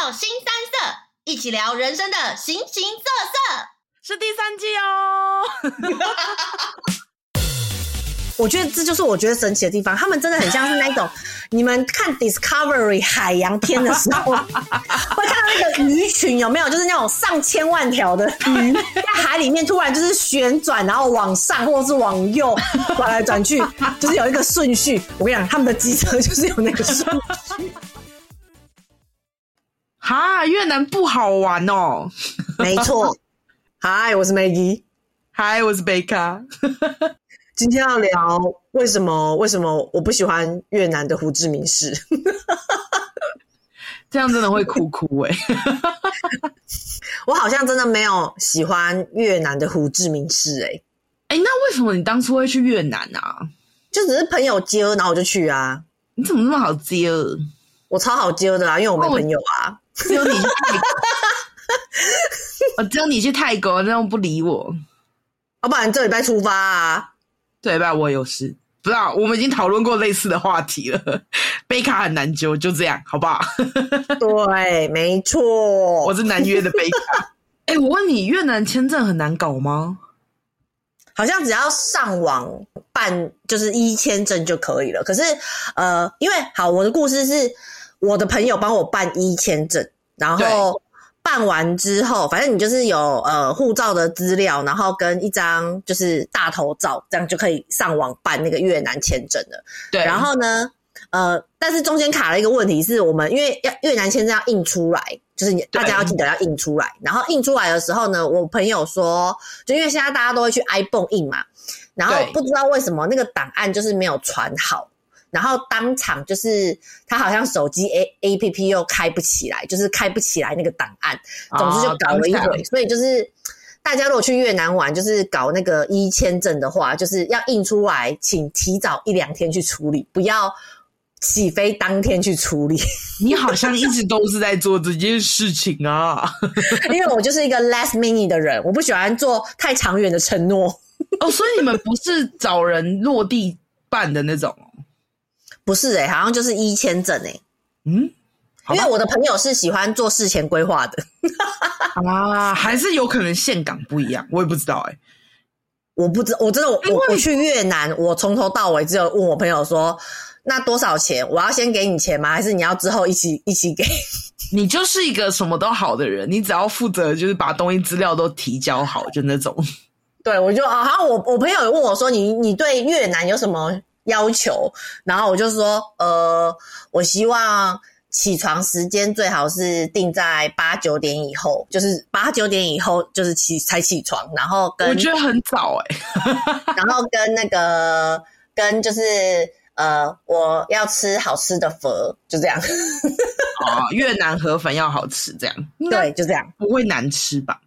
到新三色，一起聊人生的形形色色，是第三季哦。我觉得这就是我觉得神奇的地方，他们真的很像是那种 你们看 Discovery 海洋片的时候，会看到那个鱼群有没有？就是那种上千万条的鱼在海里面突然就是旋转，然后往上或是往右转来转去，就是有一个顺序。我跟你讲，他们的机车就是有那个顺序。哈，越南不好玩哦。没错。嗨，我是 Maggie。嗨，我是贝卡。今天要聊为什么？为什么我不喜欢越南的胡志明市？这样真的会哭哭哎、欸！我好像真的没有喜欢越南的胡志明市哎、欸。哎、欸，那为什么你当初会去越南啊？就只是朋友接，然后我就去啊。你怎么那么好接？我超好接的啊，因为我没朋友啊。只有你去泰国，我 只有你去泰国，那种不理我。要不然这礼拜出发啊。对吧？我有事，不知道。我们已经讨论过类似的话题了。贝卡很难揪，就这样，好不好？对，没错。我是难约的贝卡。哎、欸，我问你，越南签证很难搞吗？好像只要上网办，就是一签证就可以了。可是，呃，因为好，我的故事是我的朋友帮我办一签证，然后。办完之后，反正你就是有呃护照的资料，然后跟一张就是大头照，这样就可以上网办那个越南签证了。对，然后呢，呃，但是中间卡了一个问题，是我们因为要越南签证要印出来，就是你大家要记得要印出来。然后印出来的时候呢，我朋友说，就因为现在大家都会去 iPhone 印嘛，然后不知道为什么那个档案就是没有传好。然后当场就是他好像手机 A A P P 又开不起来，就是开不起来那个档案，总之就搞了一回。所以就是大家如果去越南玩，就是搞那个一签证的话，就是要印出来，请提早一两天去处理，不要起飞当天去处理。你好像一直都是在做这件事情啊，因为我就是一个 last minute 的人，我不喜欢做太长远的承诺。哦，所以你们不是找人落地办的那种？不是诶、欸、好像就是一签证诶、欸、嗯，因为我的朋友是喜欢做事前规划的 啊，还是有可能岘港不一样，我也不知道哎、欸、我不知我真的我我去越南，我从头到尾只有问我朋友说，那多少钱？我要先给你钱吗？还是你要之后一起一起给？你就是一个什么都好的人，你只要负责就是把东西资料都提交好，就那种。对，我就啊，好像我我朋友也问我说，你你对越南有什么？要求，然后我就说，呃，我希望起床时间最好是定在八九点以后，就是八九点以后就是起才起床，然后跟我觉得很早哎、欸，然后跟那个跟就是呃，我要吃好吃的佛，就这样。哦，越南河粉要好吃，这样对，就这样，不会难吃吧？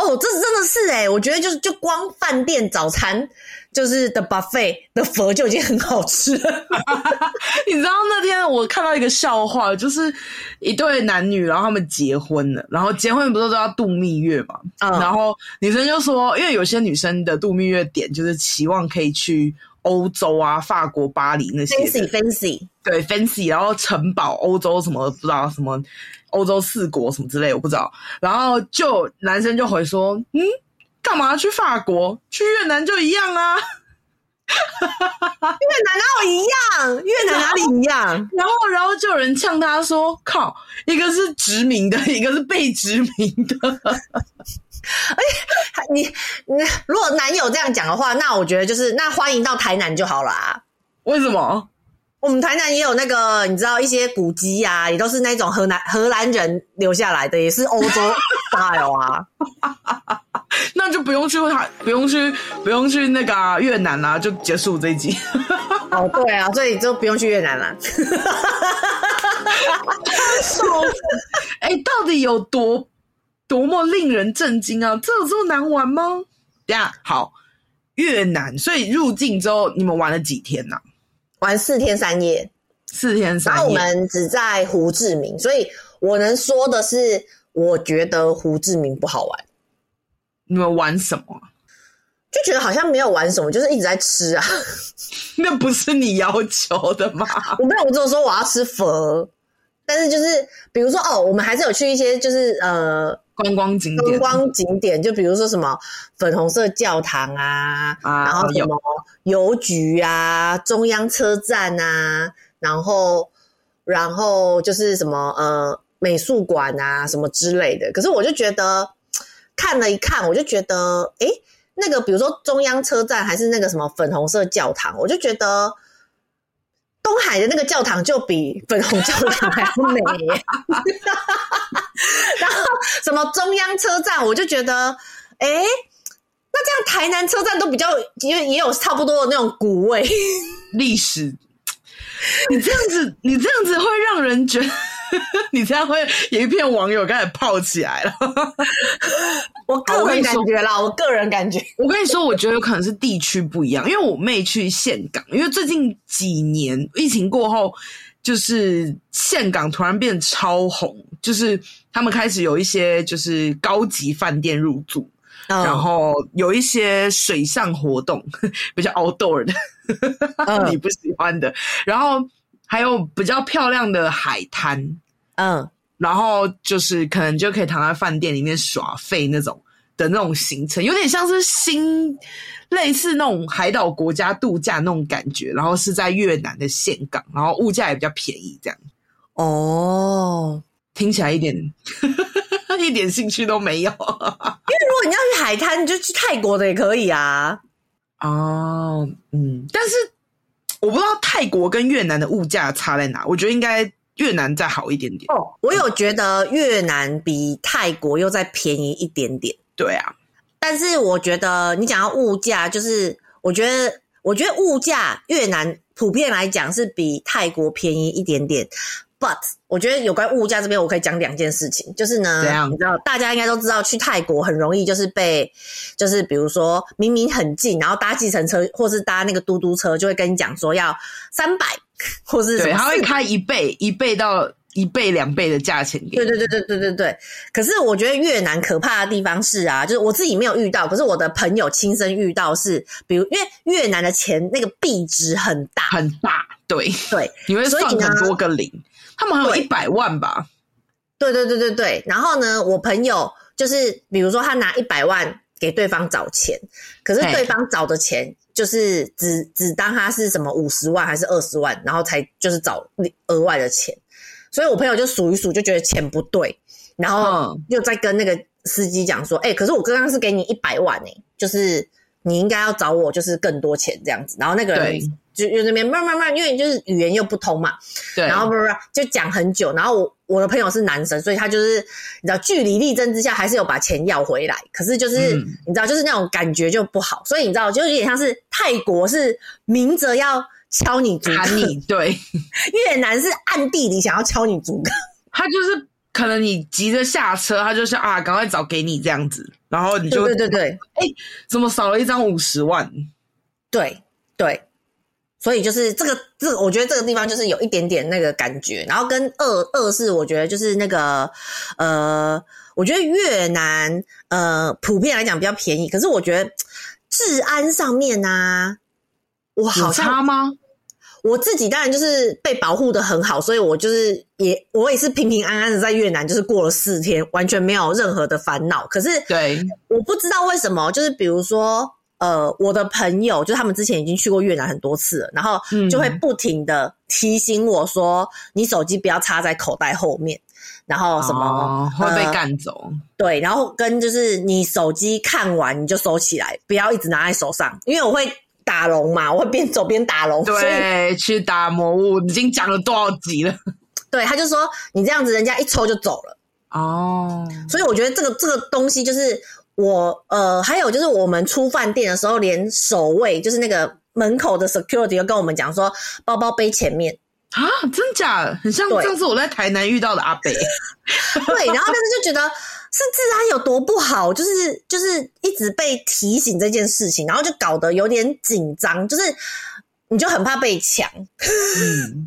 哦，这是真的是哎，我觉得就是就光饭店早餐。就是的 buffet 的佛就已经很好吃了。你知道那天我看到一个笑话，就是一对男女，然后他们结婚了，然后结婚不是都要度蜜月嘛？嗯，然后女生就说，因为有些女生的度蜜月点就是期望可以去欧洲啊，法国巴黎那些 fancy fancy，对 fancy，然后城堡欧洲什么不知道什么欧洲四国什么之类，我不知道。然后就男生就回说，嗯。干嘛去法国？去越南就一样啊！越南哪有一样？越南哪里一样？然后，然后就有人呛他说：“靠，一个是殖民的，一个是被殖民的。”而且，你你如果男友这样讲的话，那我觉得就是那欢迎到台南就好了啊。为什么？我们台南也有那个，你知道一些古迹啊，也都是那种荷兰荷兰人留下来的，也是欧洲 style 啊。那就不用去他，不用去，不用去那个、啊、越南啦、啊，就结束这一集。哦，对啊，所以就不用去越南了。说，哎，到底有多多么令人震惊啊？这有这么难玩吗？等下，好，越南，所以入境之后你们玩了几天呢、啊？玩四天三夜，四天三夜。然后我们只在胡志明，所以我能说的是，我觉得胡志明不好玩。你们玩什么？就觉得好像没有玩什么，就是一直在吃啊。那不是你要求的吗？我没有，我只有说我要吃佛，但是就是比如说哦，我们还是有去一些就是呃观光景点，观光景点就比如说什么粉红色教堂啊，啊然后什么邮局啊，中央车站啊，然后然后就是什么呃美术馆啊什么之类的。可是我就觉得看了一看，我就觉得诶那个比如说中央车站还是那个什么粉红色教堂，我就觉得。东海的那个教堂就比粉红教堂还要美，然后什么中央车站，我就觉得，哎，那这样台南车站都比较也也有差不多的那种古味历史。你这样子，你这样子会让人觉得。你这样会有一片网友开始泡起来了。我个人感觉啦，我个人感觉，我跟你说，我觉得有可能是地区不一样，因为我妹去岘港，因为最近几年疫情过后，就是岘港突然变超红，就是他们开始有一些就是高级饭店入住，嗯、然后有一些水上活动，比较 outdoor 的，嗯、你不喜欢的，然后。还有比较漂亮的海滩，嗯，然后就是可能就可以躺在饭店里面耍废那种的那种行程，有点像是新类似那种海岛国家度假那种感觉，然后是在越南的岘港，然后物价也比较便宜，这样。哦，听起来一点 一点兴趣都没有，因为如果你要去海滩，你就去泰国的也可以啊。哦，嗯，但是。我不知道泰国跟越南的物价差在哪，我觉得应该越南再好一点点。哦，我有觉得越南比泰国又再便宜一点点。对啊，但是我觉得你讲到物价，就是我觉得，我觉得物价越南普遍来讲是比泰国便宜一点点。But 我觉得有关物价这边，我可以讲两件事情，就是呢？你知道，大家应该都知道，去泰国很容易就是被，就是比如说明明很近，然后搭计程车或是搭那个嘟嘟车，就会跟你讲说要三百，或是对，他会开一倍、一倍到一倍、两倍的价钱给你。对对对对对对对。可是我觉得越南可怕的地方是啊，就是我自己没有遇到，可是我的朋友亲身遇到是，比如因为越南的钱那个币值很大很大，对对，你会算很多个零。他们还有一百万吧？对对对对对。然后呢，我朋友就是，比如说他拿一百万给对方找钱，可是对方找的钱就是只只当他是什么五十万还是二十万，然后才就是找额外的钱。所以我朋友就数一数，就觉得钱不对，然后又再跟那个司机讲说：“哎、嗯欸，可是我刚刚是给你一百万哎、欸，就是你应该要找我就是更多钱这样子。”然后那个人。就就那边慢慢慢，因为就是语言又不通嘛，对，然后不不就讲很久，然后我我的朋友是男生，所以他就是你知道据理力争之下，还是有把钱要回来，可是就是、嗯、你知道就是那种感觉就不好，所以你知道就有点像是泰国是明着要敲你竹，竿你，对，越南是暗地里想要敲你竹竿，他就是可能你急着下车，他就是啊赶快找给你这样子，然后你就对对对对，哎、欸，怎么少了一张五十万？对对。所以就是这个，这个我觉得这个地方就是有一点点那个感觉，然后跟二二是我觉得就是那个，呃，我觉得越南呃普遍来讲比较便宜，可是我觉得治安上面啊，我好像差吗？我自己当然就是被保护的很好，所以我就是也我也是平平安安的在越南，就是过了四天，完全没有任何的烦恼。可是对，我不知道为什么，就是比如说。呃，我的朋友就他们之前已经去过越南很多次了，然后就会不停的提醒我说：“嗯、你手机不要插在口袋后面，然后什么、哦、会被干走。呃”对，然后跟就是你手机看完你就收起来，不要一直拿在手上，因为我会打龙嘛，我会边走边打龙。对，去打魔物已经讲了多少集了？对，他就说你这样子，人家一抽就走了。哦，所以我觉得这个这个东西就是。我呃，还有就是我们出饭店的时候，连守卫就是那个门口的 security 又跟我们讲说，包包背前面啊，真假？很像上次我在台南遇到的阿北。对，然后但是就觉得是治安有多不好，就是就是一直被提醒这件事情，然后就搞得有点紧张，就是你就很怕被抢。嗯，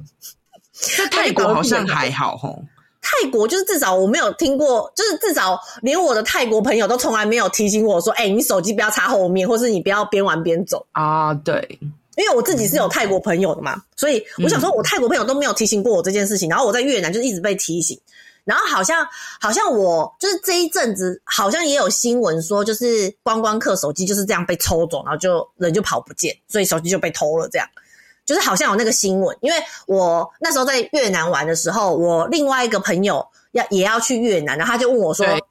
在泰国好像还好吼。泰国就是至少我没有听过，就是至少连我的泰国朋友都从来没有提醒我说：“哎、欸，你手机不要插后面，或是你不要边玩边走。”啊，对因为我自己是有泰国朋友的嘛，所以我想说，我泰国朋友都没有提醒过我这件事情，然后我在越南就一直被提醒，然后好像好像我就是这一阵子好像也有新闻说，就是观光客手机就是这样被抽走，然后就人就跑不见，所以手机就被偷了，这样就是好像有那个新闻。因为我那时候在越南玩的时候，我另外一个朋友要也要去越南，然后他就问我说：“哎，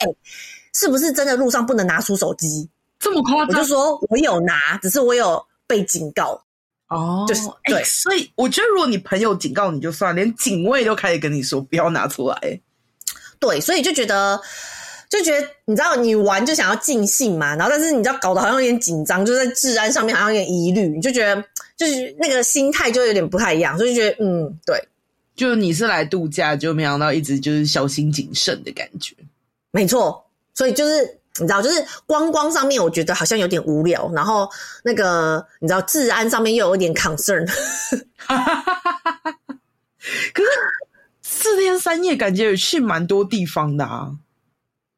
是不是真的路上不能拿出手机？这么夸张？”我就说：“我有拿，只是我有被警告。”哦，就是对、欸，所以我觉得如果你朋友警告你就算，连警卫都开始跟你说不要拿出来。对，所以就觉得就觉得你知道你玩就想要尽兴嘛，然后但是你知道搞得好像有点紧张，就在治安上面好像有点疑虑，你就觉得就是那个心态就有点不太一样，所以就觉得嗯，对，就你是来度假，就没想到一直就是小心谨慎的感觉。没错，所以就是。你知道，就是观光上面，我觉得好像有点无聊。然后那个，你知道，治安上面又有一点 concern。可是四天三夜，感觉有去蛮多地方的啊？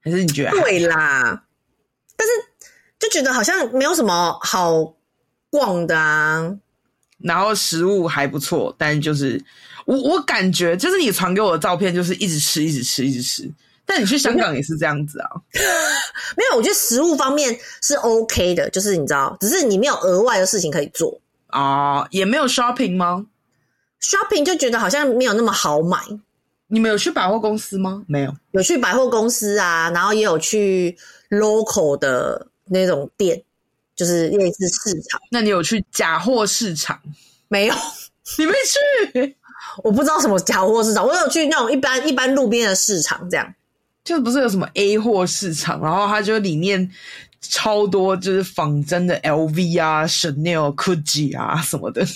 还是你觉得？对啦，但是就觉得好像没有什么好逛的啊。然后食物还不错，但就是我我感觉，就是你传给我的照片，就是一直吃，一直吃，一直吃。但你去香港也是这样子啊？没有，我觉得食物方面是 OK 的，就是你知道，只是你没有额外的事情可以做啊，也没有 shopping 吗？shopping 就觉得好像没有那么好买。你们有去百货公司吗？没有，有去百货公司啊，然后也有去 local 的那种店，就是类似市场。那你有去假货市场？没有，你没去？我不知道什么假货市场，我有去那种一般一般路边的市场这样。就不是有什么 A 货市场，然后它就里面超多就是仿真的 LV 啊、Chanel、Gucci 啊什么的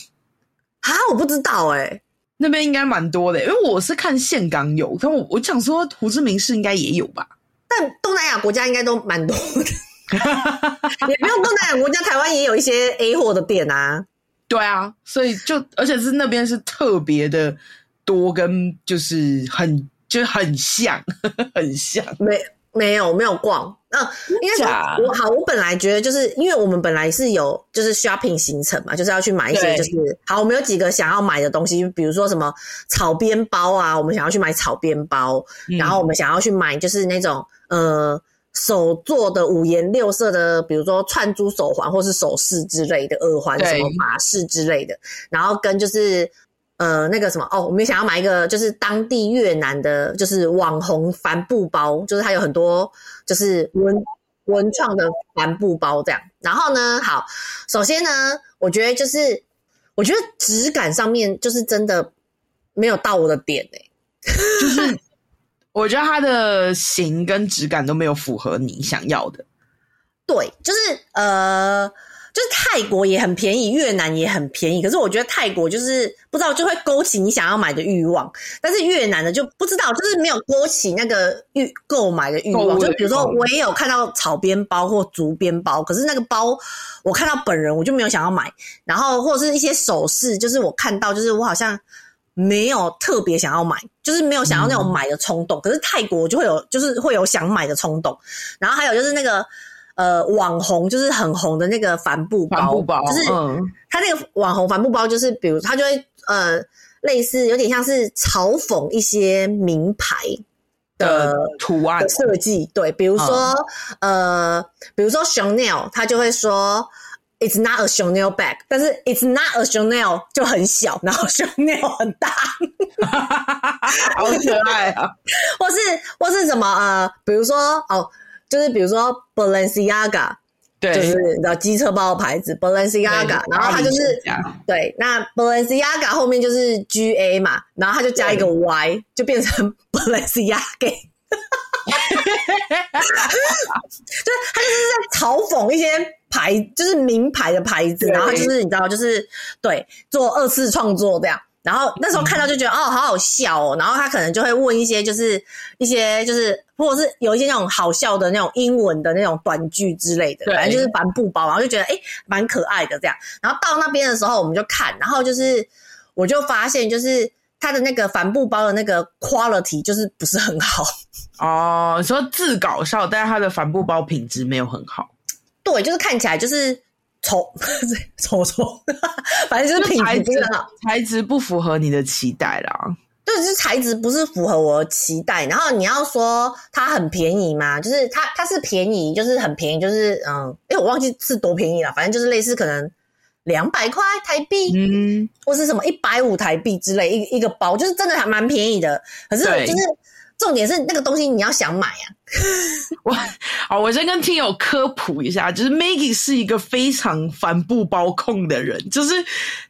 啊，我不知道哎、欸，那边应该蛮多的，因为我是看岘港有，但我我想说胡志明市应该也有吧，但东南亚国家应该都蛮多的，也不用东南亚国家，台湾也有一些 A 货的店啊，对啊，所以就而且是那边是特别的多，跟就是很。就很像，很像，没没有没有逛，嗯、呃，应该说我好，我本来觉得就是因为我们本来是有就是 shopping 行程嘛，就是要去买一些就是好，我们有几个想要买的东西，比如说什么草编包啊，我们想要去买草编包，嗯，然后我们想要去买就是那种呃手做的五颜六色的，比如说串珠手环或是首饰之类的耳环，什么马饰之类的，然后跟就是。呃，那个什么哦，我们想要买一个，就是当地越南的，就是网红帆布包，就是它有很多就是文文创的帆布包这样。然后呢，好，首先呢，我觉得就是我觉得质感上面就是真的没有到我的点哎、欸，就是 我觉得它的型跟质感都没有符合你想要的。对，就是呃。就是泰国也很便宜，越南也很便宜，可是我觉得泰国就是不知道就会勾起你想要买的欲望，但是越南的就不知道，就是没有勾起那个欲购买的欲望。就比如说我也有看到草编包或竹编包，可是那个包我看到本人我就没有想要买，然后或者是一些首饰，就是我看到就是我好像没有特别想要买，就是没有想要那种买的冲动。可是泰国就会有，就是会有想买的冲动。然后还有就是那个。呃，网红就是很红的那个帆布包，帆布包就是他那个网红帆布包，就是比如他就会呃，类似有点像是嘲讽一些名牌的图案的设计，对，比如说、嗯、呃，比如说 Chanel，他就会说 It's not a Chanel bag，但是 It's not a Chanel 就很小，然后 Chanel 很大，好可爱啊！或是或是什么呃，比如说哦。就是比如说 Balenciaga，对，就是你知道机车包的牌子 Balenciaga，然后它就是对，那 Balenciaga 后面就是 G A 嘛，然后它就加一个 Y，就变成 Balenciaga，就是他就是在嘲讽一些牌，就是名牌的牌子，然后就是你知道，就是对做二次创作这样。然后那时候看到就觉得、嗯、哦，好好笑哦。然后他可能就会问一些，就是一些就是，或者是有一些那种好笑的那种英文的那种短句之类的，反正就是帆布包，然后就觉得诶蛮可爱的这样。然后到那边的时候，我们就看，然后就是我就发现，就是他的那个帆布包的那个 quality 就是不是很好哦。你说字搞笑，但是他的帆布包品质没有很好。对，就是看起来就是丑 丑丑，反正就是品质不是很好，材质不符合你的期待啦。对，就是材质不是符合我的期待。然后你要说它很便宜嘛，就是它它是便宜，就是很便宜，就是嗯，哎，我忘记是多便宜了，反正就是类似可能两百块台币，嗯，或是什么一百五台币之类，一一个包，就是真的还蛮便宜的。可是就是。重点是那个东西你要想买啊！我好，我先跟听友科普一下，就是 Maggie 是一个非常帆布包控的人，就是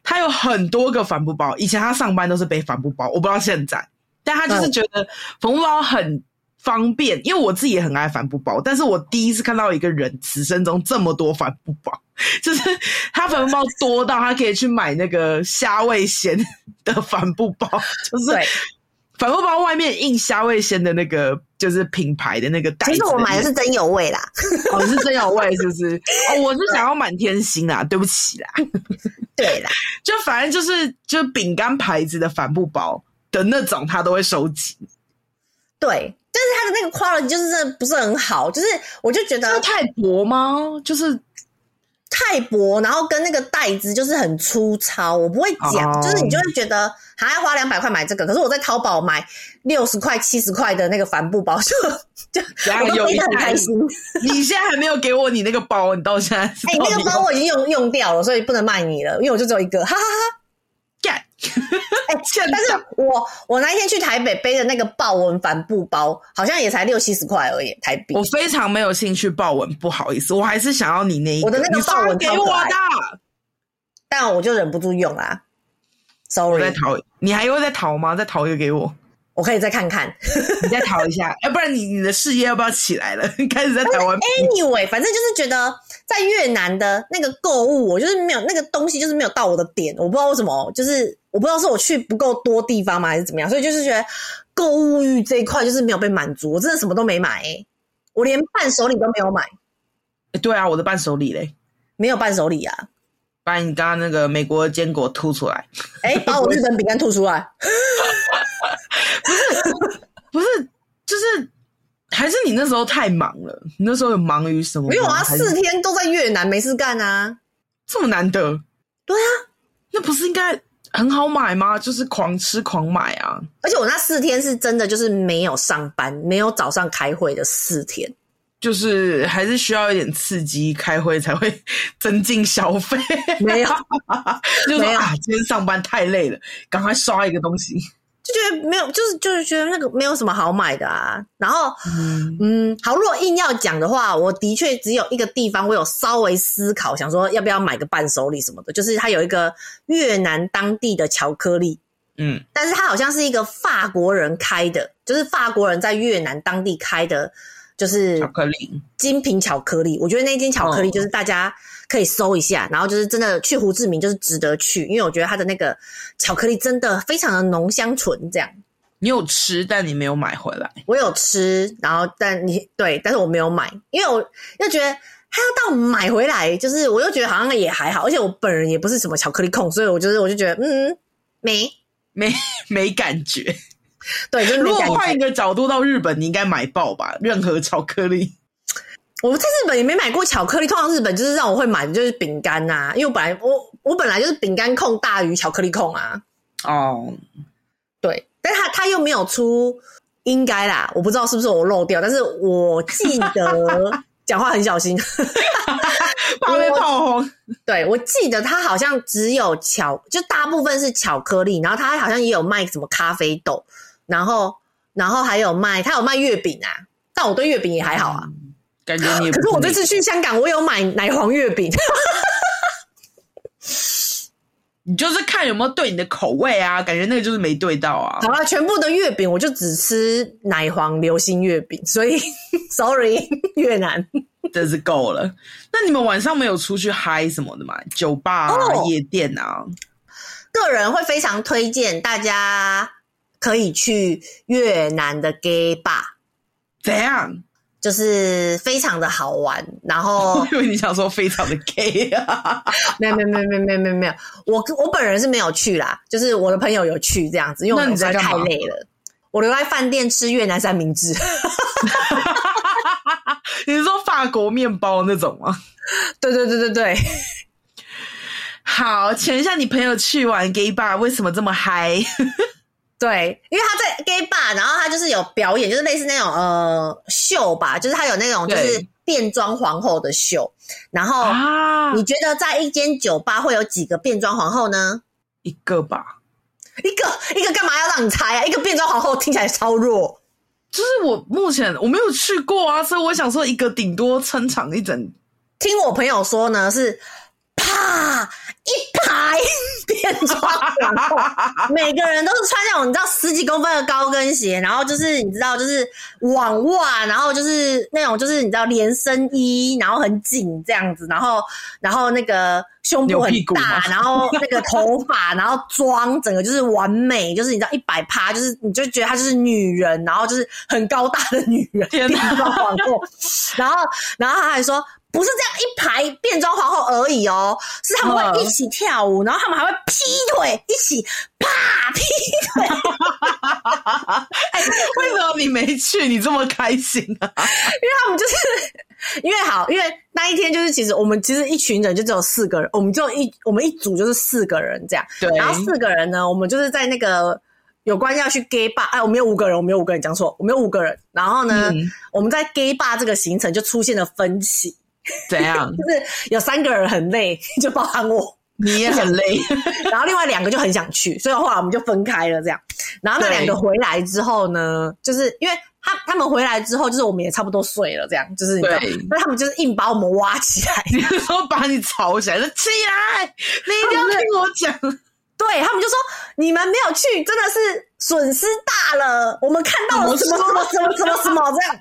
他有很多个帆布包。以前他上班都是背帆布包，我不知道现在，但他就是觉得帆布包很方便。因为我自己也很爱帆布包，但是我第一次看到一个人此生中这么多帆布包，就是他帆布包多到他可以去买那个虾味鲜的帆布包，就是。帆布包外面印虾味鲜的那个就是品牌的那个袋子。其实我买的是真有味啦，哦，是真有味是不是？哦，我是想要满天星啦，对不起啦。对啦，就反正就是就饼干牌子的帆布包的那种，他都会收集。对，但是它的那个 quality 就是真的不是很好，就是我就觉得是太薄吗？就是。太薄，然后跟那个袋子就是很粗糙，我不会讲，oh. 就是你就会觉得还要花两百块买这个，可是我在淘宝买六十块、七十块的那个帆布包就就我都非常开心。你现在还没有给我你那个包，你到现在哎、欸，那个包我已经用用掉了，所以不能卖你了，因为我就只有一个，哈哈哈。干，哎，但是我我那一天去台北背的那个豹纹帆布包，好像也才六七十块而已，台币。我非常没有兴趣豹纹，不好意思，我还是想要你那一个。我的那个豹纹给我的，但我就忍不住用啊。Sorry，在淘，你还会再淘吗？再淘一个给我，我可以再看看，你再淘一下，要不然你你的事业要不要起来了？开始在台湾。Anyway，反正就是觉得。在越南的那个购物，我就是没有那个东西，就是没有到我的点。我不知道为什么，就是我不知道是我去不够多地方吗，还是怎么样？所以就是觉得购物欲这一块就是没有被满足。我真的什么都没买，欸，我连伴手礼都没有买。欸，对啊，我的伴手礼嘞，没有伴手礼啊！把你刚刚那个美国的坚果吐出来。哎，欸，把我日本饼干吐出来。不是，不是，就是。还是你那时候太忙了？你那时候有忙于什么？没有啊，四天都在越南，没事干啊，这么难得。对啊，那不是应该很好买吗？就是狂吃狂买啊！而且我那四天是真的就是没有上班，没有早上开会的四天，就是还是需要一点刺激，开会才会增进消费。没有，就是说啊，今天上班太累了，赶快刷一个东西。就觉得没有，就是就是觉得那个没有什么好买的啊。然后，嗯，嗯，好，如果硬要讲的话，我的确只有一个地方，我有稍微思考，想说要不要买个伴手礼什么的。就是它有一个越南当地的巧克力，嗯，但是它好像是一个法国人开的，就是法国人在越南当地开的。就是巧克力，精品巧克力。我觉得那间巧克力就是大家可以搜一下，然后就是真的去胡志明就是值得去，因为我觉得它的那个巧克力真的非常的浓香醇。这样，你有吃，但你没有买回来。我有吃，然后但你对，但是我没有买，因为我又觉得他要到买回来，就是我又觉得好像也还好，而且我本人也不是什么巧克力控，所以我就是我就觉得嗯，没没没感觉。对，就是、如果换一个角度，到日本你应该买爆吧？任何巧克力，我在日本也没买过巧克力。通常日本就是让我会买的就是饼干呐，因为我本来我我本来就是饼干控大于巧克力控啊。哦，对，但他他又没有出，应该啦，我不知道是不是我漏掉，但是我记得 讲话很小心，怕被炮轰。对，我记得他好像只有巧，就大部分是巧克力，然后他好像也有卖什么咖啡豆。然后，然后还有卖，他有卖月饼啊，但我对月饼也还好啊，嗯、感觉你。可是我这次去香港，我有买奶黄月饼。你就是看有没有对你的口味啊，感觉那个就是没对到啊。好了，全部的月饼我就只吃奶黄流心月饼，所以 sorry 越南，真是够了。那你们晚上没有出去嗨什么的吗？酒吧夜店啊？个人会非常推荐大家。可以去越南的 gay bar，怎样？就是非常的好玩。然后，因为你想说非常的 gay 啊？没有没有没有没有没有没有没有，我我本人是没有去啦，就是我的朋友有去这样子，因为我实在太累了。我留在饭店吃越南三明治。你是说法国面包那种吗？对对对对对。好，请问一下，你朋友去玩 gay bar 为什么这么嗨？对，因为他在 gay bar，然后他就是有表演，就是类似那种呃秀吧，就是他有那种就是变装皇后的秀。然后啊，你觉得在一间酒吧会有几个变装皇后呢？一个吧，一个一个干嘛要让你猜啊？一个变装皇后听起来超弱。就是我目前我没有去过啊，所以我想说一个顶多撑场一整。听我朋友说呢是。啪！一排变装，每个人都是穿那种你知道十几公分的高跟鞋，然后就是你知道就是网袜，然后就是那种就是你知道连身衣，然后很紧这样子，然后然后那个胸部很大，然后那个头发，然后妆整个就是完美，就是你知道一百趴，就是你就觉得她就是女人，然后就是很高大的女人，变装皇后，然后然后他还说。不是这样一排变装皇后而已哦，是他们会一起跳舞，然后他们还会劈腿，一起啪劈腿。哎，为什么你没去？你这么开心啊？因为他们就是因为好，因为那一天就是其实我们其实一群人就只有四个人，我们就一我们一组就是四个人这样。对。然后四个人呢，我们就是在那个有关要去 gay bar，哎，我们有五个人，我们有五个人讲错，我们有五个人。然后呢，嗯、我们在 gay bar 这个行程就出现了分歧。怎样？就是有三个人很累，就包含我，你也很累。然后另外两个就很想去，所以后来我们就分开了。这样，然后那两个回来之后呢，就是因为他他们回来之后，就是我们也差不多睡了。这样，就是你知道，那他们就是硬把我们挖起来，然后把你吵起来，说起来，你一定要听我讲。对，他们就说你们没有去，真的是损失大了。我们看到了什么什么什么什么什么这样。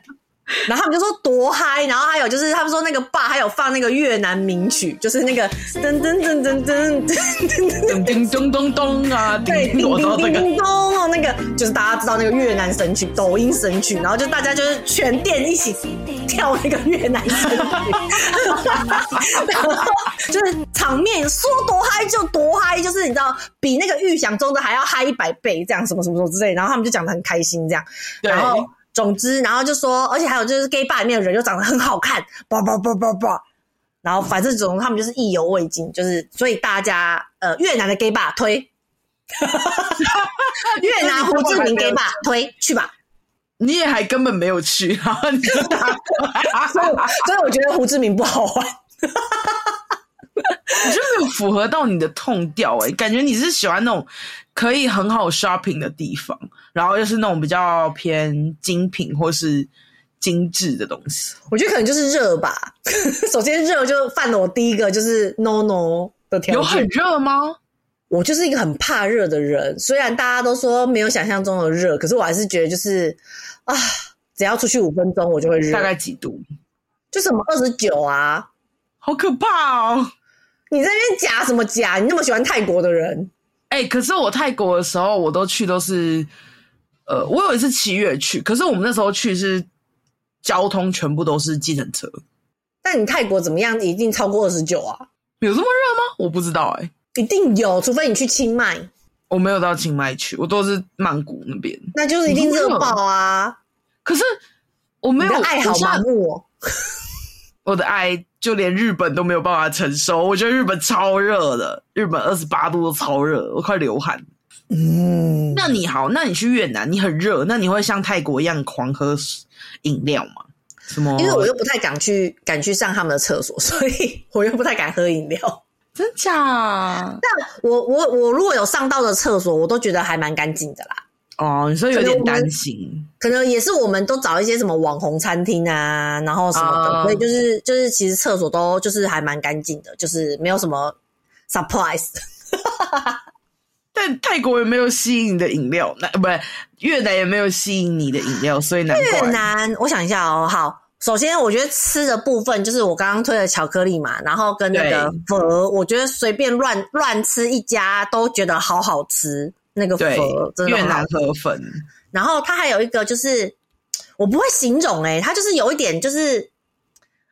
然后他们就说多嗨，然后还有就是他们说那个爸还有放那个越南名曲，就是那个噔噔噔噔噔噔噔噔咚咚咚啊，对，叮叮叮咚哦，那个就是大家知道那个越南神曲，抖音神曲，然后就大家就是全店一起跳那个越南神曲，然后就是场面说多嗨就多嗨，就是你知道比那个预想中的还要嗨一百倍，这样什么什么什么之类，然后他们就讲的很开心，这样，然后。总之，然后就说，而且还有就是 gay bar 里面的人又长得很好看，叭叭叭叭叭，然后反正总之他们就是意犹未尽，就是所以大家呃越南的 gay bar 推，越南胡志明 gay bar 推去吧，你也还根本没有去，然后你就打 所以所以我觉得胡志明不好玩，你就没有符合到你的痛调哎、欸，感觉你是喜欢那种。可以很好 shopping 的地方，然后又是那种比较偏精品或是精致的东西。我觉得可能就是热吧。首先热就犯了我第一个就是 no no 的条件。有很热吗？我就是一个很怕热的人。虽然大家都说没有想象中的热，可是我还是觉得就是啊，只要出去五分钟我就会热。大概几度？就什么二十九啊，好可怕哦！你在那边假什么假？你那么喜欢泰国的人？哎、欸，可是我泰国的时候，我都去都是，呃，我有一次七月去，可是我们那时候去是交通全部都是计程车。但你泰国怎么样？一定超过二十九啊？有这么热吗？我不知道哎、欸，一定有，除非你去清迈。我没有到清迈去，我都是曼谷那边。那就是一定热爆啊！可是我没有爱好麻木、哦。我的爱就连日本都没有办法承受，我觉得日本超热的，日本二十八度都超热，我快流汗。嗯，那你好，那你去越南，你很热，那你会像泰国一样狂喝饮料吗？什么？因为我又不太敢去，敢去上他们的厕所，所以 我又不太敢喝饮料。真假？但我我我如果有上到的厕所，我都觉得还蛮干净的啦。哦，你说有点担心，可能也是我们都找一些什么网红餐厅啊，然后什么的，uh, 所以就是就是其实厕所都就是还蛮干净的，就是没有什么 surprise。但泰国也没有吸引你的饮料，那不是越南也没有吸引你的饮料，所以难怪。越南，我想一下哦，好，首先我觉得吃的部分就是我刚刚推的巧克力嘛，然后跟那个佛，我觉得随便乱乱吃一家都觉得好好吃。那个粉真的越南河粉，然后它还有一个就是我不会形容哎、欸，它就是有一点就是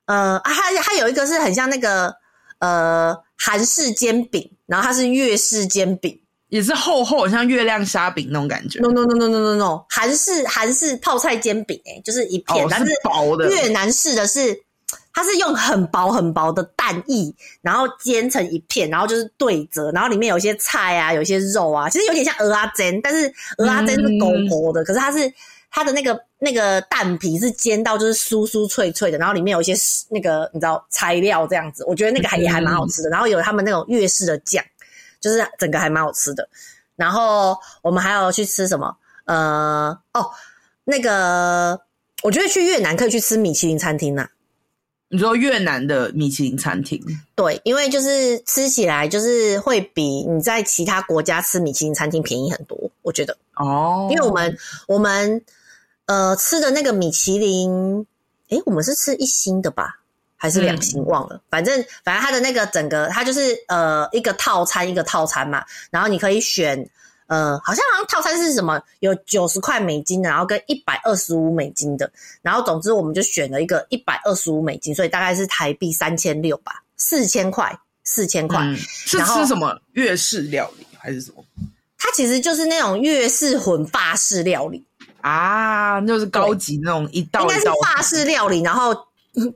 呃啊，它它有一个是很像那个呃韩式煎饼，然后它是粤式煎饼，也是厚厚像月亮虾饼那种感觉。No no no no no no no，韩式韩式泡菜煎饼哎、欸，就是一片，哦、但是薄的。越南式的是它是用很薄很薄的蛋液，然后煎成一片，然后就是对折，然后里面有一些菜啊，有一些肉啊，其实有点像鹅啊煎，但是鹅啊煎是勾勾的，嗯、可是它是它的那个那个蛋皮是煎到就是酥酥脆脆的，然后里面有一些那个你知道材料这样子，我觉得那个还也还蛮好吃的。嗯、然后有他们那种粤式的酱，就是整个还蛮好吃的。然后我们还有去吃什么？呃，哦，那个我觉得去越南可以去吃米其林餐厅呐、啊。你说越南的米其林餐厅，对，因为就是吃起来就是会比你在其他国家吃米其林餐厅便宜很多，我觉得。哦，因为我们我们呃吃的那个米其林，诶，我们是吃一星的吧，还是两星？忘了，嗯、反正反正它的那个整个它就是呃一个套餐一个套餐嘛，然后你可以选。呃，好像好像套餐是什么，有九十块美金的，然后跟一百二十五美金的，然后总之我们就选了一个一百二十五美金，所以大概是台币三千六吧，四千块，四千块。嗯、是吃什么粤式料理还是什么？它其实就是那种粤式混法式料理啊，就是高级那种一道一道，应该是法式料理，然后。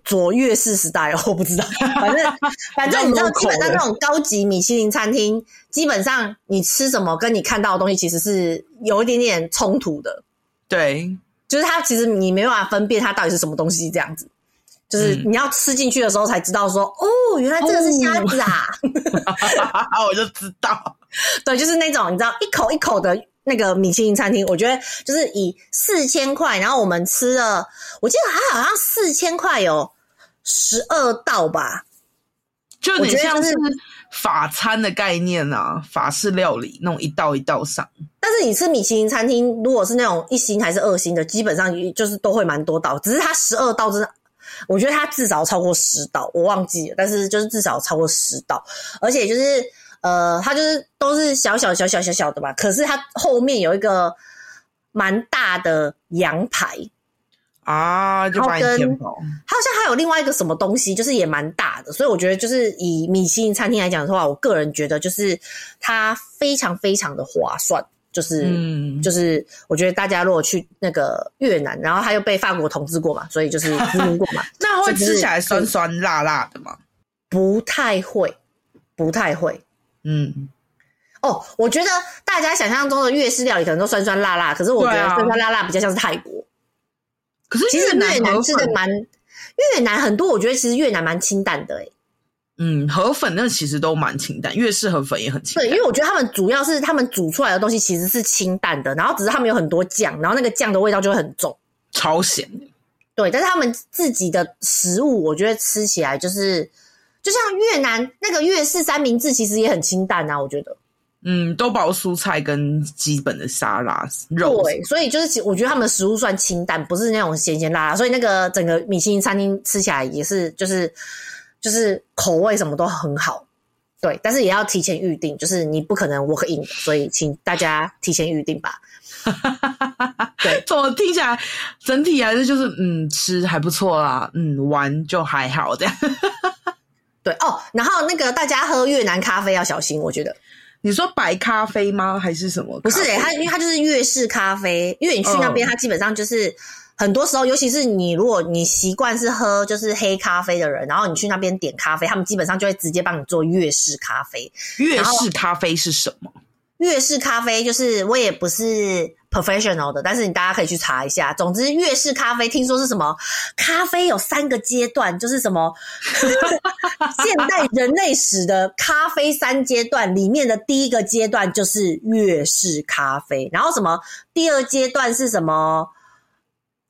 卓越式时代，我不知道，反正 反正你知道，基本上那种高级米其林餐厅，基本上你吃什么跟你看到的东西其实是有一点点冲突的。对，就是它其实你没办法分辨它到底是什么东西，这样子，就是你要吃进去的时候才知道说，嗯、哦，原来这个是虾子啊，哦、我就知道，对，就是那种你知道一口一口的。那个米其林餐厅，我觉得就是以四千块，然后我们吃了，我记得还好像四千块有十二道吧，就有点像是法餐的概念啊，法式料理那种一道一道上。但是你吃米其林餐厅，如果是那种一星还是二星的，基本上就是都会蛮多道，只是它十二道真的，我觉得它至少超过十道，我忘记了，但是就是至少超过十道，而且就是。呃，它就是都是小小小小小小的吧，可是它后面有一个蛮大的羊排啊，就把你填饱。它好像还有另外一个什么东西，就是也蛮大的，所以我觉得就是以米其林餐厅来讲的话，我个人觉得就是它非常非常的划算，就是嗯，就是我觉得大家如果去那个越南，然后它又被法国统治过嘛，所以就是殖民过嘛，那会吃起来酸酸辣辣的吗？不太会，不太会。嗯，哦，我觉得大家想象中的粤式料理可能都酸酸辣辣，可是我觉得酸酸辣辣比较像是泰国。可是其实越南吃的蛮，越南很多，我觉得其实越南蛮清淡的诶、欸。嗯，河粉那其实都蛮清淡，越式河粉也很清淡。对，因为我觉得他们主要是他们煮出来的东西其实是清淡的，然后只是他们有很多酱，然后那个酱的味道就会很重，超咸。对，但是他们自己的食物，我觉得吃起来就是。就像越南那个越式三明治，其实也很清淡啊，我觉得。嗯，都包蔬菜跟基本的沙拉肉。对，所以就是我觉得他们的食物算清淡，不是那种咸咸辣辣。所以那个整个米其林餐厅吃起来也是，就是就是口味什么都很好。对，但是也要提前预定，就是你不可能 work in，所以请大家提前预定吧。对，怎么听起来整体还是就是嗯，吃还不错啦，嗯，玩就还好这样。对哦，然后那个大家喝越南咖啡要小心，我觉得。你说白咖啡吗？还是什么？不是诶、欸、它因为它就是越式咖啡，因为你去那边，它基本上就是很多时候，尤其是你如果你习惯是喝就是黑咖啡的人，然后你去那边点咖啡，他们基本上就会直接帮你做越式咖啡。越式咖啡是什么？月式咖啡就是我也不是 professional 的，但是你大家可以去查一下。总之，月式咖啡听说是什么？咖啡有三个阶段，就是什么 现代人类史的咖啡三阶段里面的第一个阶段就是月式咖啡，然后什么第二阶段是什么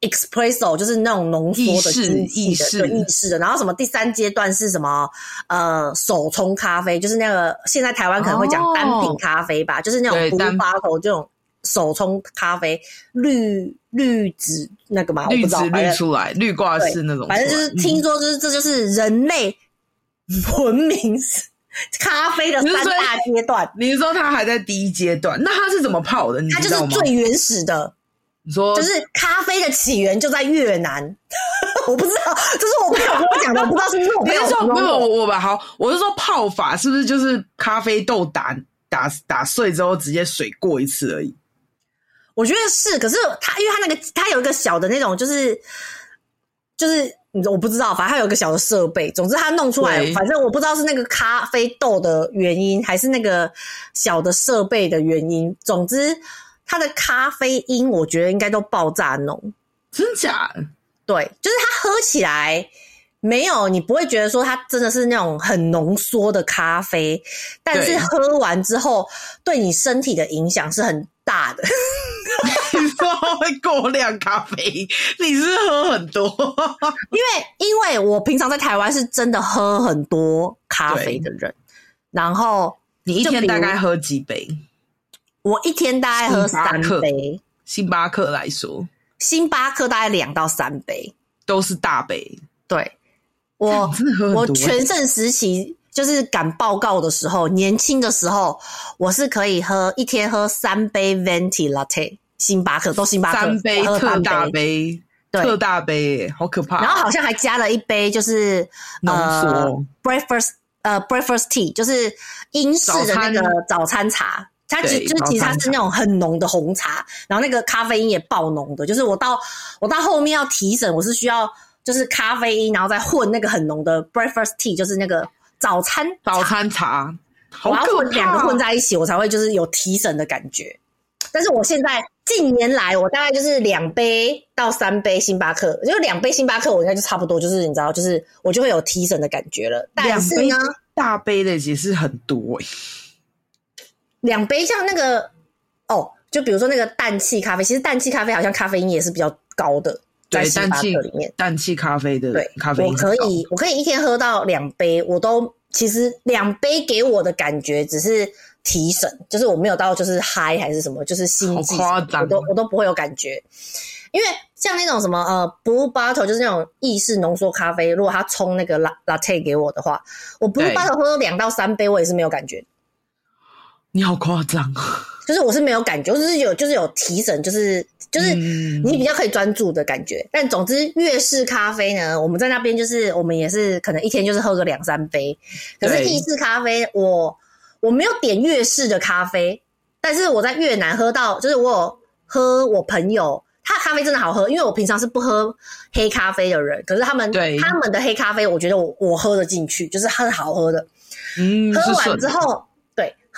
？Espresso 就是那种浓缩的精细的、意式的，然后什么第三阶段是什么？呃，手冲咖啡，就是那个现在台湾可能会讲单品咖啡吧，哦、就是那种 blue bottle 这种手冲咖啡，绿绿纸那个嘛，绿纸滤出来，绿挂式那种。反正就是听说，就是这就是人类文明 咖啡的三大阶段。你是说它还在第一阶段？那它是怎么泡的？它就是最原始的。你说就是咖啡的起源就在越南，我不知道，这是我朋友跟我讲的，我不知道是不是我朋友说的。没有，我我吧，好，我是说泡法是不是就是咖啡豆打打打碎之后直接水过一次而已？我觉得是，可是它因为它那个它有一个小的那种，就是就是我不知道，反正它有个小的设备。总之，它弄出来，反正我不知道是那个咖啡豆的原因，还是那个小的设备的原因。总之，它的咖啡因我觉得应该都爆炸浓，真假？对，就是它喝起来没有，你不会觉得说它真的是那种很浓缩的咖啡，但是喝完之后对你身体的影响是很大的。你说会过量咖啡？你是喝很多？因为因为我平常在台湾是真的喝很多咖啡的人，然后你一天大概喝几杯？我一天大概喝三杯。星巴克来说，星巴克大概两到三杯，都是大杯。对，我。我全盛时期就是赶报告的时候，年轻的时候，我是可以喝一天喝三杯 Venti Latte。星巴克都星巴克，三杯特大杯，对，特大杯，好可怕。然后好像还加了一杯，就是呃 breakfast 呃 breakfast tea，就是英式的那个早餐茶。它其实就是其实它是那种很浓的红茶，然后那个咖啡因也爆浓的。就是我到我到后面要提神，我是需要就是咖啡因，然后再混那个很浓的 breakfast tea，就是那个早餐早餐茶。我要混两个混在一起，我才会就是有提神的感觉。但是我现在。近年来，我大概就是两杯到三杯星巴克，就两杯星巴克，我应该就差不多，就是你知道，就是我就会有提神的感觉了。但是呢，大杯的也是很多两杯像那个哦，就比如说那个氮气咖啡，其实氮气咖啡好像咖啡因也是比较高的，在星巴克里面，氮气咖啡的对咖啡因，我可以我可以一天喝到两杯，我都其实两杯给我的感觉只是。提神，就是我没有到就是嗨还是什么，就是心悸，我都我都不会有感觉。因为像那种什么呃，Blue Bottle 就是那种意式浓缩咖啡，如果他冲那个 Latte 给我的话，我 Blue Bottle 喝两到三杯，我也是没有感觉。你好夸张，就是我是没有感觉，就是有就是有提神，就是就是你比较可以专注的感觉。嗯、但总之，粤式咖啡呢，我们在那边就是我们也是可能一天就是喝个两三杯，可是意式咖啡我。我没有点粤式的咖啡，但是我在越南喝到，就是我有喝我朋友他的咖啡真的好喝，因为我平常是不喝黑咖啡的人，可是他们对他们的黑咖啡，我觉得我我喝得进去，就是很好喝的。嗯，喝完之后，对，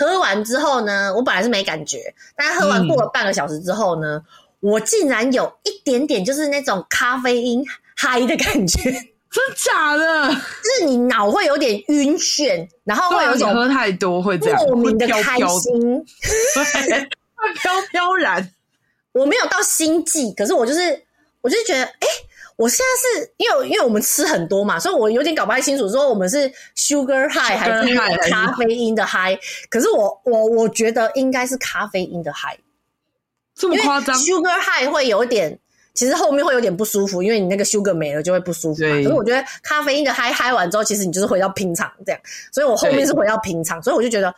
喝完之后呢，我本来是没感觉，但是喝完过了半个小时之后呢，嗯、我竟然有一点点就是那种咖啡因嗨的感觉。真假的？就是你脑会有点晕眩，然后会有种喝太多会这样莫名的开心，会飘飘然。我没有到心悸，可是我就是，我就觉得，哎、欸，我现在是因为因为我们吃很多嘛，所以我有点搞不太清楚，说我们是 sugar high 还是咖啡因的 high。可是我我我觉得应该是咖啡因的 high，这么夸张？sugar high 会有点。其实后面会有点不舒服，因为你那个 sugar 没了就会不舒服嘛。可是我觉得咖啡因的 high high 完之后，其实你就是回到平常这样。所以我后面是回到平常，所以我就觉得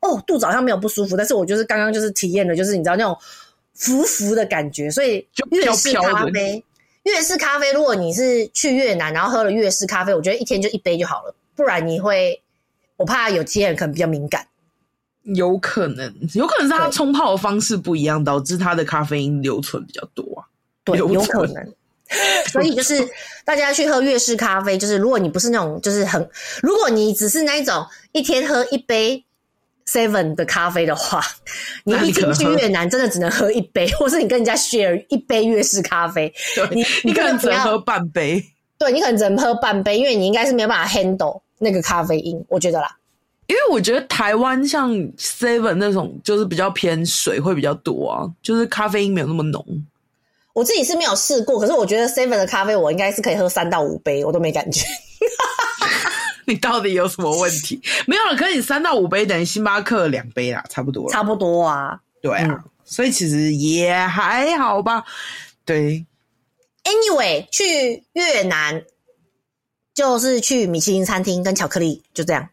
哦，肚子好像没有不舒服，但是我就是刚刚就是体验的，就是你知道那种浮浮的感觉。所以越是咖啡，粤式咖啡，如果你是去越南然后喝了越式咖啡，我觉得一天就一杯就好了，不然你会，我怕有些人可能比较敏感。有可能，有可能是它冲泡的方式不一样，导致它的咖啡因留存比较多啊。对，有可能，所以就是大家去喝越式咖啡，就是如果你不是那种，就是很，如果你只是那一种一天喝一杯 seven 的咖啡的话，你一进去越南真的只能喝一杯，或是你跟人家 share 一杯越式咖啡，你 你可能只能喝半杯，对，你可能只能喝半杯，因为你应该是没有办法 handle 那个咖啡因，我觉得啦，因为我觉得台湾像 seven 那种就是比较偏水会比较多啊，就是咖啡因没有那么浓。我自己是没有试过，可是我觉得 Seven 的咖啡我应该是可以喝三到五杯，我都没感觉。你到底有什么问题？没有了，可以三到五杯等于星巴克两杯啦，差不多。差不多啊，对啊，嗯、所以其实也还好吧。对，Anyway，去越南就是去米其林餐厅跟巧克力，就这样。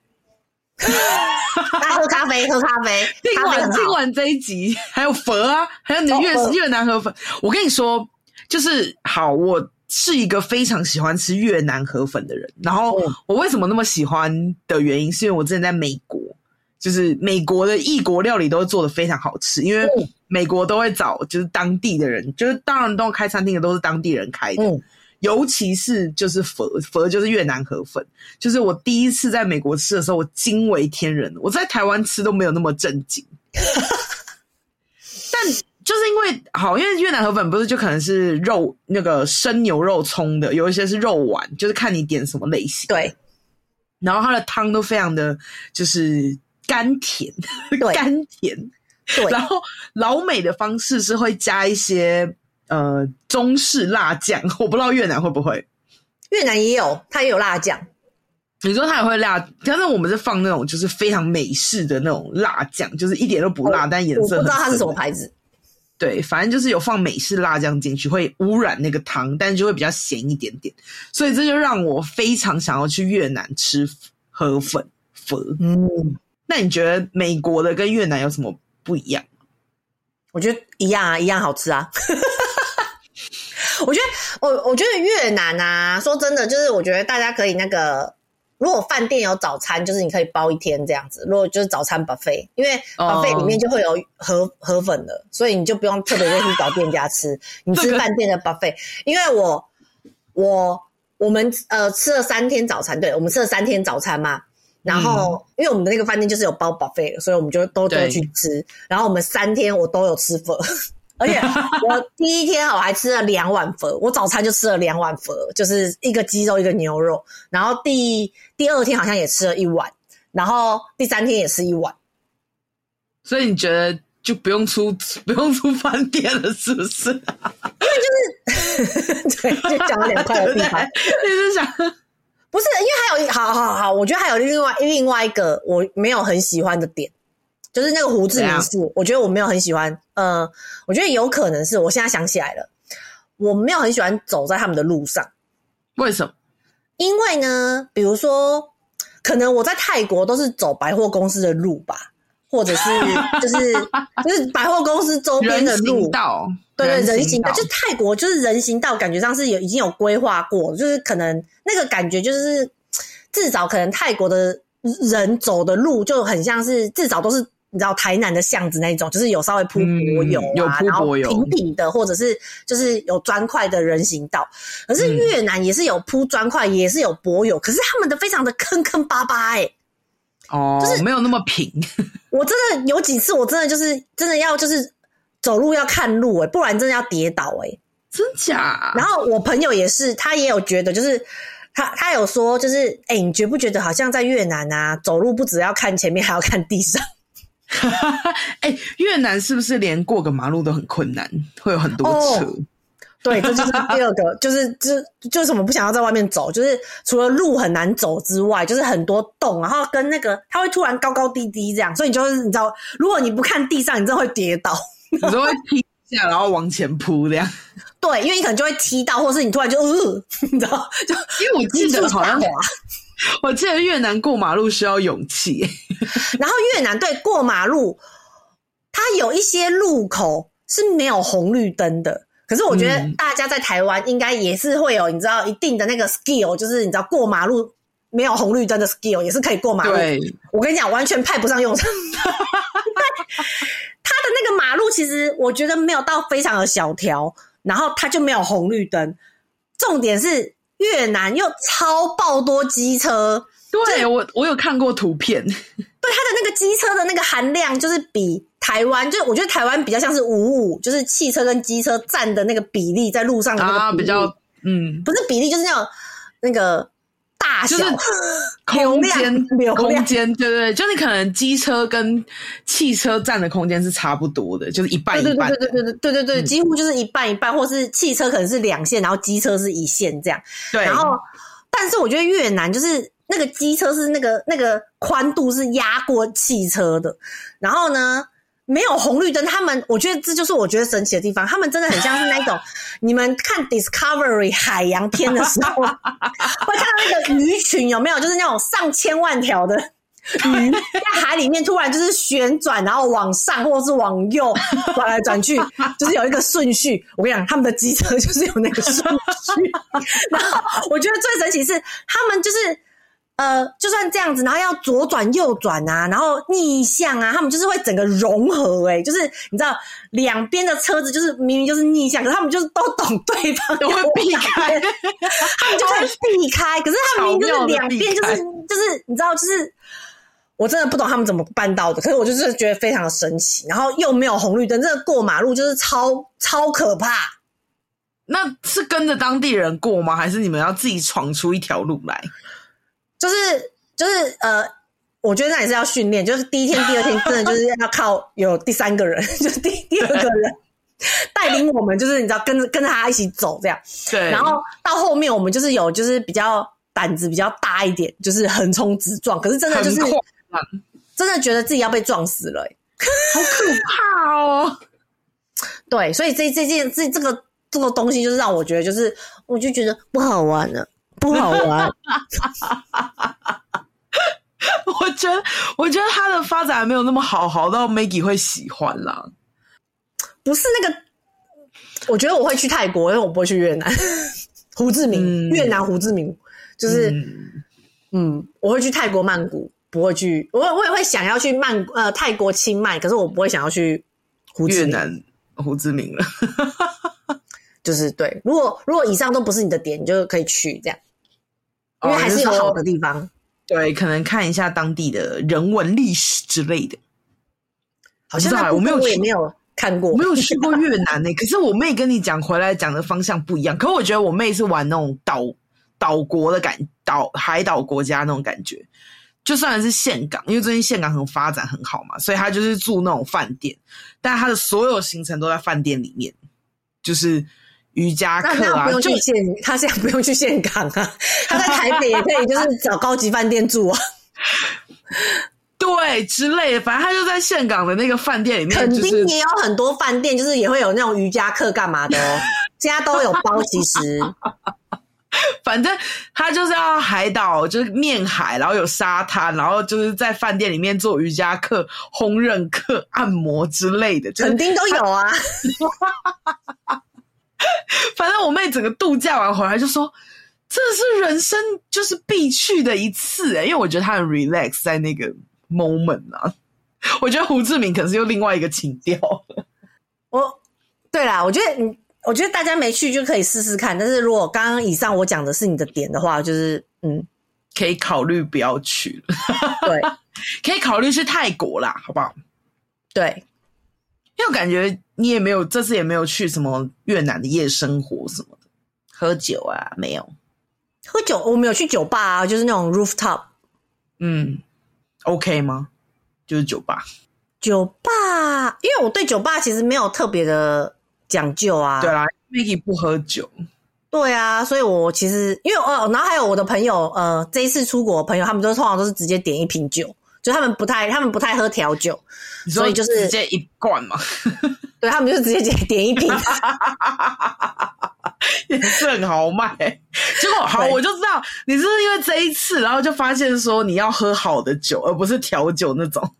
喝咖啡，喝咖啡。听完听完这一集，还有佛啊，还有你的越、哦、越南河粉。我跟你说，就是好，我是一个非常喜欢吃越南河粉的人。然后我为什么那么喜欢的原因，是因为我之前在美国，就是美国的异国料理都做的非常好吃。因为美国都会找就是当地的人，就是当然都开餐厅的都是当地人开的。嗯尤其是就是佛佛就是越南河粉，就是我第一次在美国吃的时候，我惊为天人。我在台湾吃都没有那么震惊，但就是因为好，因为越南河粉不是就可能是肉那个生牛肉葱的，有一些是肉丸，就是看你点什么类型。对，然后它的汤都非常的就是甘甜，甘甜。对，然后老美的方式是会加一些呃中式辣酱，我不知道越南会不会。越南也有，它也有辣酱。你说它也会辣，但是我们是放那种就是非常美式的那种辣酱，就是一点都不辣，哦、但颜色。我不知道它是什么牌子。对，反正就是有放美式辣酱进去，会污染那个汤，但是就会比较咸一点点。所以这就让我非常想要去越南吃河粉粉。嗯，那你觉得美国的跟越南有什么？不一样，我觉得一样啊，一样好吃啊。我觉得，我我觉得越南啊，说真的，就是我觉得大家可以那个，如果饭店有早餐，就是你可以包一天这样子。如果就是早餐 buffet，因为 buffet 里面就会有河河粉的，所以你就不用特别再去找店家吃，你吃饭店的 buffet。因为我我我们呃吃了三天早餐，对，我们吃了三天早餐嘛。然后，嗯、因为我们的那个饭店就是有包 buffet 的，所以我们就都都去吃。然后我们三天我都有吃粉，而且我第一天我还吃了两碗粉，我早餐就吃了两碗粉，就是一个鸡肉一个牛肉。然后第第二天好像也吃了一碗，然后第三天也吃一碗。所以你觉得就不用出 不用出饭店了，是不是？因为就是 对，就讲了两块的地方，你是想？不是，因为还有好好好，我觉得还有另外另外一个我没有很喜欢的点，就是那个胡志明市，我觉得我没有很喜欢。呃，我觉得有可能是我现在想起来了，我没有很喜欢走在他们的路上。为什么？因为呢，比如说，可能我在泰国都是走百货公司的路吧。或者是 就是就是百货公司周边的路道，对对，人行道，就泰国就是人行道，感觉上是有已经有规划过，就是可能那个感觉就是至少可能泰国的人走的路就很像是至少都是你知道台南的巷子那种，就是有稍微铺柏油啊，嗯、有铺柏油，然后平平的，或者是就是有砖块的人行道。可是越南也是有铺砖块，也是有柏油，可是他们的非常的坑坑巴巴哎、欸。哦，就是没有那么平。我真的有几次，我真的就是真的要就是走路要看路哎、欸，不然真的要跌倒哎、欸，真假？然后我朋友也是，他也有觉得，就是他他有说，就是哎、欸，你觉不觉得好像在越南啊，走路不只要看前面，还要看地上？哎、欸，越南是不是连过个马路都很困难，会有很多车？哦对，这就是第二个，就是就就是我们不想要在外面走，就是除了路很难走之外，就是很多洞，然后跟那个它会突然高高低低这样，所以你就是你知道，如果你不看地上，你真的会跌倒，你就会踢下，然后往前扑这样。对，因为你可能就会踢到，或是你突然就呃，你知道，就因为我记得好像，我记得越南过马路需要勇气，然后越南对过马路，它有一些路口是没有红绿灯的。可是我觉得大家在台湾应该也是会有你知道一定的那个 skill，就是你知道过马路没有红绿灯的 skill 也是可以过马路。对，我跟你讲，完全派不上用场。他的那个马路其实我觉得没有到非常的小条，然后它就没有红绿灯。重点是越南又超爆多机车。对，我我有看过图片。对，它的那个机车的那个含量就是比。台湾就我觉得台湾比较像是五五，就是汽车跟机车占的那个比例，在路上的那个比、啊、比较嗯，不是比例，就是那种那个大小、就是、空间空间，对对，就你可能机车跟汽车占的空间是差不多的，就是一半一半，对对对对对对对对，嗯、几乎就是一半一半，或是汽车可能是两线，然后机车是一线这样。对，然后但是我觉得越南就是那个机车是那个那个宽度是压过汽车的，然后呢。没有红绿灯，他们我觉得这就是我觉得神奇的地方。他们真的很像是那种 你们看 Discovery 海洋片的时候，会看到那个鱼群有没有？就是那种上千万条的 鱼在海里面突然就是旋转，然后往上或者是往右转来转去，就是有一个顺序。我跟你讲，他们的机车就是有那个顺序。然后我觉得最神奇是他们就是呃，就算这样子，然后要左转右转啊，然后逆向啊，他们就是会整个融合、欸，哎，就是你知道两边的车子就是明明就是逆向，可是他们就是都懂对方，都会避开，他们就会避开，可是他们明明就是两边就是就是你知道就是。我真的不懂他们怎么办到的，可是我就是觉得非常的神奇，然后又没有红绿灯，这个过马路就是超超可怕。那是跟着当地人过吗？还是你们要自己闯出一条路来？就是就是呃，我觉得那也是要训练，就是第一天、第二天真的就是要靠有第三个人，就是第第二个人带领我们，就是你知道跟着跟着他一起走这样。对。然后到后面我们就是有就是比较胆子比较大一点，就是横冲直撞，可是真的就是。真的觉得自己要被撞死了，欸，好可怕哦！对，所以这这件这这个这个东西，就是让我觉得，就是我就觉得不好玩了，不好玩。我觉得，我觉得他的发展还没有那么好，好到 Maggie 会喜欢啦。不是那个，我觉得我会去泰国，因为我不会去越南。胡志明，嗯、越南胡志明，就是嗯，嗯，我会去泰国曼谷。不会去，我我也会想要去曼呃泰国清迈，可是我不会想要去胡志明。越南胡志明了，就是对。如果如果以上都不是你的点，你就可以去这样，因为还是有好的地方。哦、对，可能看一下当地的人文历史之类的。好像我没有，我也没有看过，我没有去过越南呢、欸。可是我妹跟你讲回来讲的方向不一样。可是我觉得我妹是玩那种岛岛国的感，岛海岛国家那种感觉。就算是岘港，因为最近岘港很发展很好嘛，所以他就是住那种饭店，但他的所有行程都在饭店里面，就是瑜伽课啊，不用去峴，他现在不用去岘港啊，他在台北也可以，就是找高级饭店住啊，对之类的，反正他就在岘港的那个饭店里面，肯定也有很多饭店，就是也会有那种瑜伽课干嘛的哦，现在都有包，其实。反正他就是要海岛，就是面海，然后有沙滩，然后就是在饭店里面做瑜伽课、烹饪课、按摩之类的，肯定都有啊。反正我妹整个度假完回来就说：“这是人生就是必去的一次。”哎，因为我觉得她很 relax 在那个 moment 啊。我觉得胡志明可能是又另外一个情调。我，对啦，我觉得你。我觉得大家没去就可以试试看，但是如果刚刚以上我讲的是你的点的话，就是嗯，可以考虑不要去了。对，可以考虑去泰国啦，好不好？对，因为我感觉你也没有这次也没有去什么越南的夜生活什么的，喝酒啊没有？喝酒我没有去酒吧啊，就是那种 rooftop。嗯，OK 吗？就是酒吧。酒吧，因为我对酒吧其实没有特别的。讲究啊，对啊，Maggie 不喝酒，对啊，所以我其实因为哦，然后还有我的朋友，呃，这一次出国的朋友，他们都通常都是直接点一瓶酒，就他们不太，他们不太喝调酒，所以就是直接一罐嘛，对他们就直接点点一瓶，也是很豪迈。结果好，我就知道你是不是因为这一次，然后就发现说你要喝好的酒，而不是调酒那种，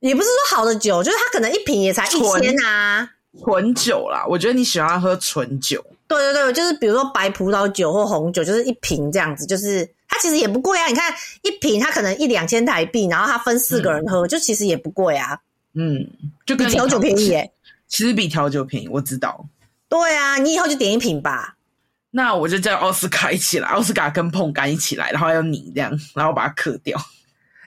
也不是说好的酒，就是他可能一瓶也才一千啊。纯酒啦，我觉得你喜欢喝纯酒。对对对，就是比如说白葡萄酒或红酒，就是一瓶这样子，就是它其实也不贵啊。你看一瓶，它可能一两千台币，然后它分四个人喝，嗯、就其实也不贵啊。嗯，就比调酒便宜耶、欸。其实比调酒便宜，我知道。对啊，你以后就点一瓶吧。那我就叫奥斯卡一起来，奥斯卡跟碰干一起来，然后还有你这样，然后把它嗑掉。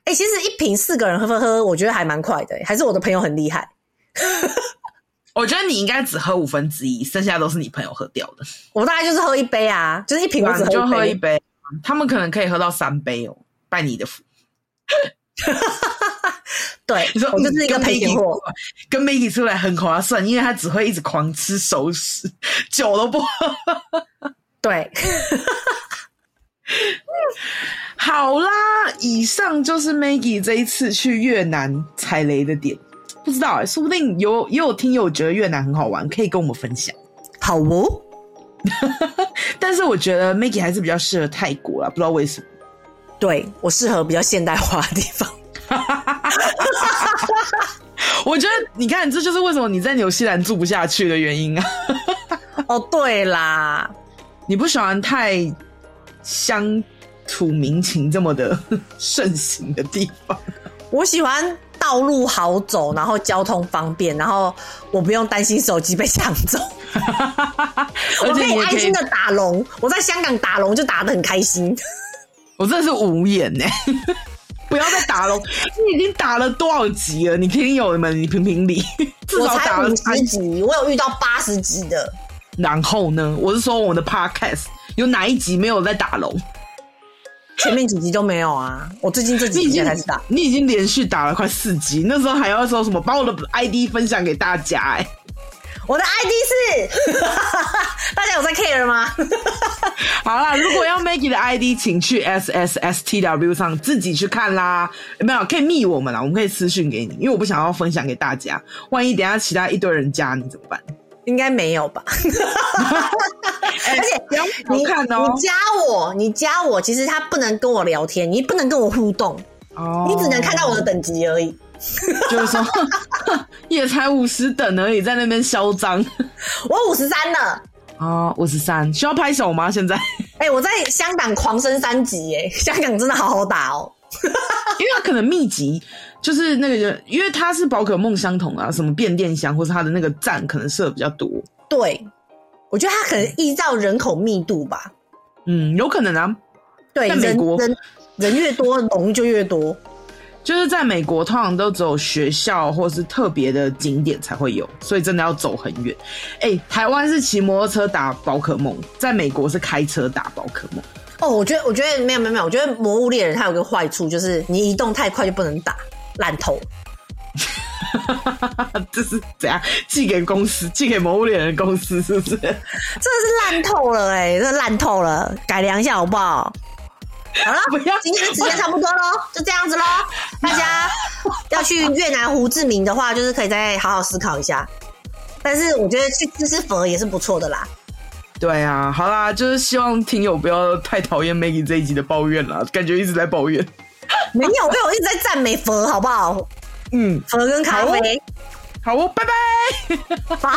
哎、欸，其实一瓶四个人喝喝喝，我觉得还蛮快的、欸，还是我的朋友很厉害。我觉得你应该只喝五分之一，剩下都是你朋友喝掉的。我大概就是喝一杯啊，就是一瓶我只就喝一杯。他们可能可以喝到三杯哦，拜你的福。对，你说我就是一个陪酒货，跟 Maggie 出来很划算，因为他只会一直狂吃熟食，酒都不喝。对，好啦，以上就是 Maggie 这一次去越南踩雷的点。不知道哎、欸，说不定有也有听友觉得越南很好玩，可以跟我们分享。好哦，但是我觉得 Maggie 还是比较适合泰国啦，不知道为什么。对，我适合比较现代化的地方。我觉得你看，这就是为什么你在纽西兰住不下去的原因啊。哦，对啦，你不喜欢太乡土民情这么的盛行的地方？我喜欢道路好走，然后交通方便，然后我不用担心手机被抢走，我可以安心的打龙。我在香港打龙就打的很开心。我真的是无言呢，不要再打龙！你已经打了多少集了？你听友们，你评评理。至少打了五十集，我有遇到八十集的。然后呢？我是说我的 podcast 有哪一集没有在打龙？前面几集都没有啊！我最近这几集才是打。你已经连续打了快四集，那时候还要说什么把我的 ID 分享给大家哎、欸。我的 ID 是，大家有在 care 吗？好啦，如果要 Maggie 的 ID，请去 S S S T W 上自己去看啦。有没有可以密我们啦，我们可以私讯给你，因为我不想要分享给大家，万一等下其他一堆人加你怎么办？应该没有吧？而且你看哦，你加我，你加我，其实他不能跟我聊天，你不能跟我互动哦，你只能看到我的等级而已。就是说，也才五十等而已，在那边嚣张。我五十三了哦，五十三，需要拍手吗？现在？哎、欸，我在香港狂升三级，哎，香港真的好好打哦。因为他可能密集，就是那个，因为它是宝可梦相同啊，什么变电箱，或是它的那个站可能设的比较多。对，我觉得它可能依照人口密度吧。嗯，有可能啊。对，在美国人人，人越多，龙就越多。就是在美国，通常都只有学校或是特别的景点才会有，所以真的要走很远。哎、欸，台湾是骑摩托车打宝可梦，在美国是开车打宝可梦。哦，我觉得，我觉得没有没有没有，我觉得魔物猎人它有个坏处，就是你移动太快就不能打，烂透。这是怎样？寄给公司，寄给某物猎人公司是不是？真的是烂透了哎、欸，真的烂透了，改良一下好不好？好了，今天的时间差不多喽，就这样子喽。大家要去越南胡志明的话，就是可以再好好思考一下。但是我觉得去吃吃佛也是不错的啦。对啊，好啦，就是希望听友不要太讨厌 Maggie 这一集的抱怨啦，感觉一直在抱怨。没有，没有，一直在赞美佛，好不好？嗯，佛跟咖啡。好哦，好哦，拜拜，拜。